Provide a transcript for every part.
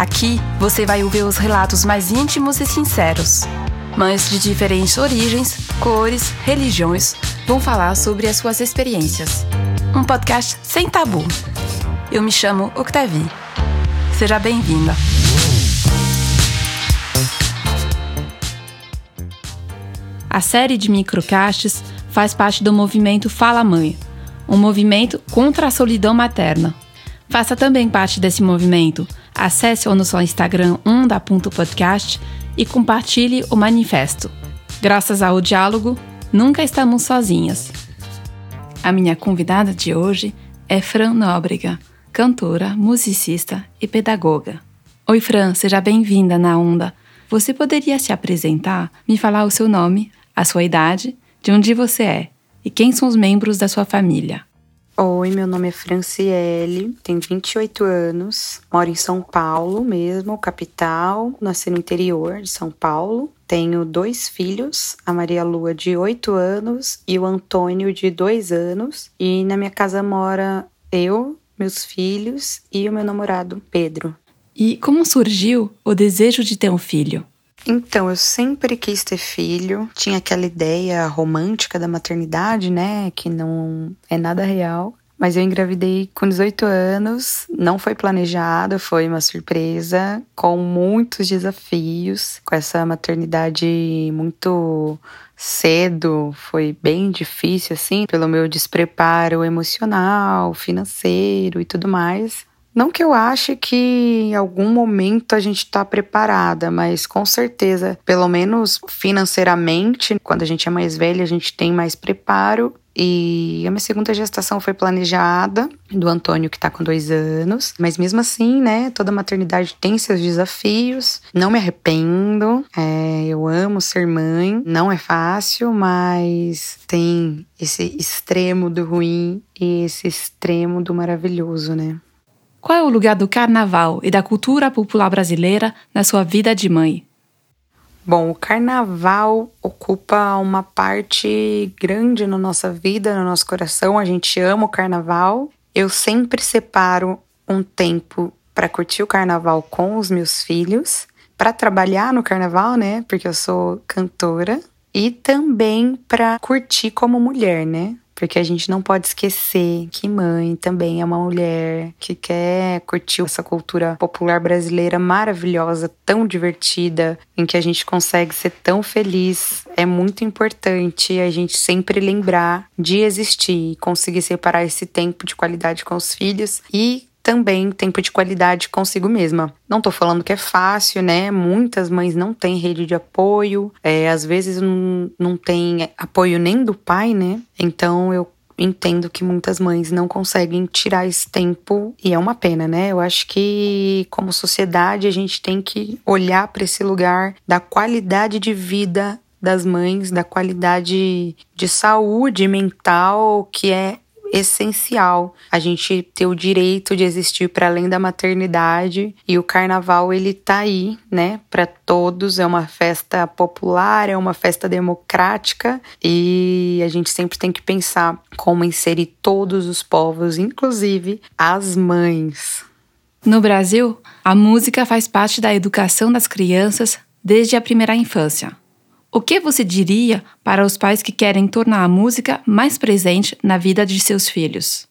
Aqui você vai ouvir os relatos mais íntimos e sinceros. Mães de diferentes origens, cores, religiões vão falar sobre as suas experiências. Um podcast sem tabu. Eu me chamo Octavie. Seja bem-vinda. A série de microcastes faz parte do movimento Fala Mãe, um movimento contra a solidão materna. Faça também parte desse movimento. Acesse o nosso Instagram onda.podcast e compartilhe o manifesto. Graças ao diálogo, nunca estamos sozinhas. A minha convidada de hoje é Fran Nóbrega, cantora, musicista e pedagoga. Oi, Fran, seja bem-vinda na Onda. Você poderia se apresentar, me falar o seu nome, a sua idade, de onde você é e quem são os membros da sua família? Oi, meu nome é Franciele, tenho 28 anos, moro em São Paulo mesmo, capital, nasci no interior de São Paulo. Tenho dois filhos, a Maria Lua de 8 anos e o Antônio de 2 anos. E na minha casa mora eu, meus filhos e o meu namorado, Pedro. E como surgiu o desejo de ter um filho? Então, eu sempre quis ter filho. Tinha aquela ideia romântica da maternidade, né? Que não é nada real. Mas eu engravidei com 18 anos, não foi planejado, foi uma surpresa, com muitos desafios, com essa maternidade muito cedo, foi bem difícil, assim, pelo meu despreparo emocional, financeiro e tudo mais. Não que eu ache que em algum momento a gente está preparada, mas com certeza, pelo menos financeiramente, quando a gente é mais velha, a gente tem mais preparo. E a minha segunda gestação foi planejada, do Antônio, que tá com dois anos. Mas mesmo assim, né, toda maternidade tem seus desafios. Não me arrependo, é, eu amo ser mãe. Não é fácil, mas tem esse extremo do ruim e esse extremo do maravilhoso, né? Qual é o lugar do carnaval e da cultura popular brasileira na sua vida de mãe? Bom, o carnaval ocupa uma parte grande na nossa vida, no nosso coração. A gente ama o carnaval. Eu sempre separo um tempo para curtir o carnaval com os meus filhos, para trabalhar no carnaval, né? Porque eu sou cantora, e também para curtir como mulher, né? Porque a gente não pode esquecer que mãe também é uma mulher que quer curtir essa cultura popular brasileira maravilhosa, tão divertida, em que a gente consegue ser tão feliz. É muito importante a gente sempre lembrar de existir, conseguir separar esse tempo de qualidade com os filhos e também tempo de qualidade consigo mesma. Não tô falando que é fácil, né? Muitas mães não têm rede de apoio, é, às vezes não, não tem apoio nem do pai, né? Então eu entendo que muitas mães não conseguem tirar esse tempo e é uma pena, né? Eu acho que como sociedade a gente tem que olhar para esse lugar da qualidade de vida das mães, da qualidade de saúde mental que é essencial a gente ter o direito de existir para além da maternidade e o carnaval ele tá aí, né, para todos, é uma festa popular, é uma festa democrática e a gente sempre tem que pensar como inserir todos os povos, inclusive as mães. No Brasil, a música faz parte da educação das crianças desde a primeira infância. O que você diria para os pais que querem tornar a música mais presente na vida de seus filhos?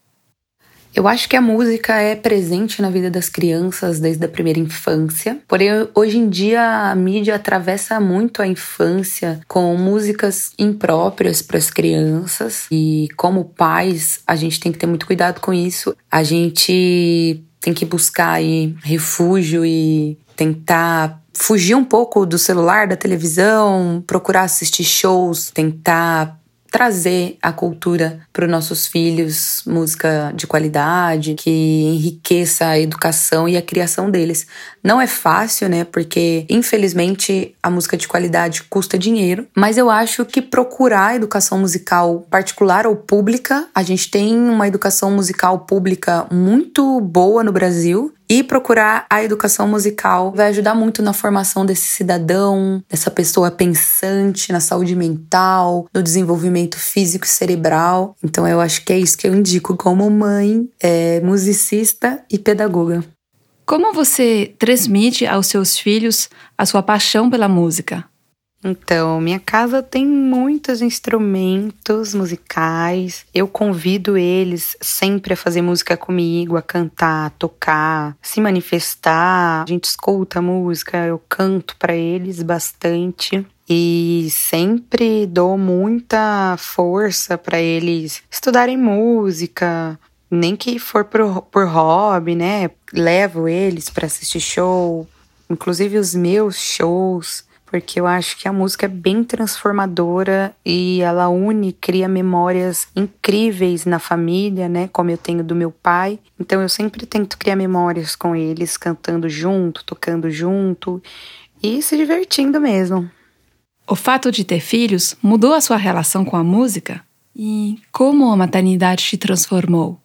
Eu acho que a música é presente na vida das crianças desde a primeira infância. Porém, hoje em dia a mídia atravessa muito a infância com músicas impróprias para as crianças. E como pais, a gente tem que ter muito cuidado com isso. A gente tem que buscar aí refúgio e tentar fugir um pouco do celular, da televisão, procurar assistir shows, tentar trazer a cultura para os nossos filhos, música de qualidade, que enriqueça a educação e a criação deles. Não é fácil, né? Porque infelizmente a música de qualidade custa dinheiro, mas eu acho que procurar educação musical particular ou pública, a gente tem uma educação musical pública muito boa no Brasil e procurar a educação musical vai ajudar muito na formação desse cidadão, dessa pessoa pensante, na saúde mental, no desenvolvimento físico e cerebral. Então eu acho que é isso que eu indico como mãe, é, musicista e pedagoga. Como você transmite aos seus filhos a sua paixão pela música? Então, minha casa tem muitos instrumentos musicais. Eu convido eles sempre a fazer música comigo, a cantar, a tocar, se manifestar. A gente escuta música, eu canto para eles bastante e sempre dou muita força para eles estudarem música, nem que for por, por hobby, né? Levo eles para assistir show, inclusive os meus shows porque eu acho que a música é bem transformadora e ela une, cria memórias incríveis na família, né? Como eu tenho do meu pai. Então eu sempre tento criar memórias com eles, cantando junto, tocando junto e se divertindo mesmo. O fato de ter filhos mudou a sua relação com a música? E como a maternidade te transformou?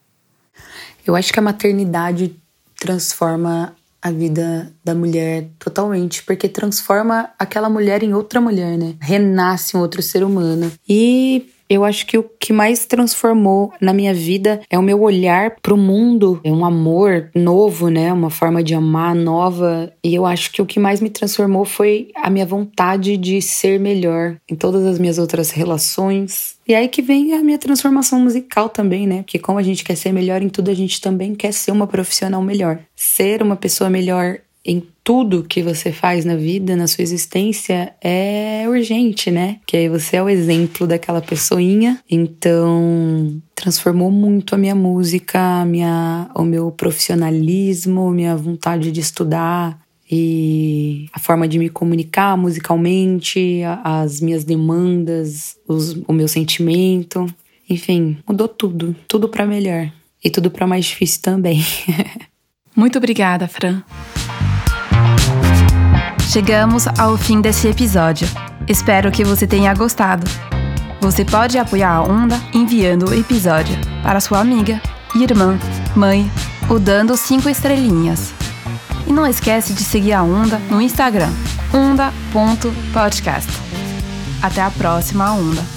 Eu acho que a maternidade transforma a vida da mulher totalmente, porque transforma aquela mulher em outra mulher, né? Renasce um outro ser humano. E eu acho que o que mais transformou na minha vida é o meu olhar para o mundo, é um amor novo, né? Uma forma de amar nova. E eu acho que o que mais me transformou foi a minha vontade de ser melhor em todas as minhas outras relações. E aí que vem a minha transformação musical também, né? Porque como a gente quer ser melhor em tudo, a gente também quer ser uma profissional melhor. Ser uma pessoa melhor em tudo que você faz na vida, na sua existência, é urgente, né? Que aí você é o exemplo daquela pessoinha. Então, transformou muito a minha música, a minha, o meu profissionalismo, minha vontade de estudar e a forma de me comunicar musicalmente, as minhas demandas, os, o meu sentimento. Enfim, mudou tudo, tudo para melhor e tudo para mais difícil também. Muito obrigada, Fran. Chegamos ao fim desse episódio. Espero que você tenha gostado. Você pode apoiar a Onda enviando o episódio para sua amiga, irmã, mãe ou dando cinco estrelinhas. E não esquece de seguir a Onda no Instagram, onda.podcast. Até a próxima Onda.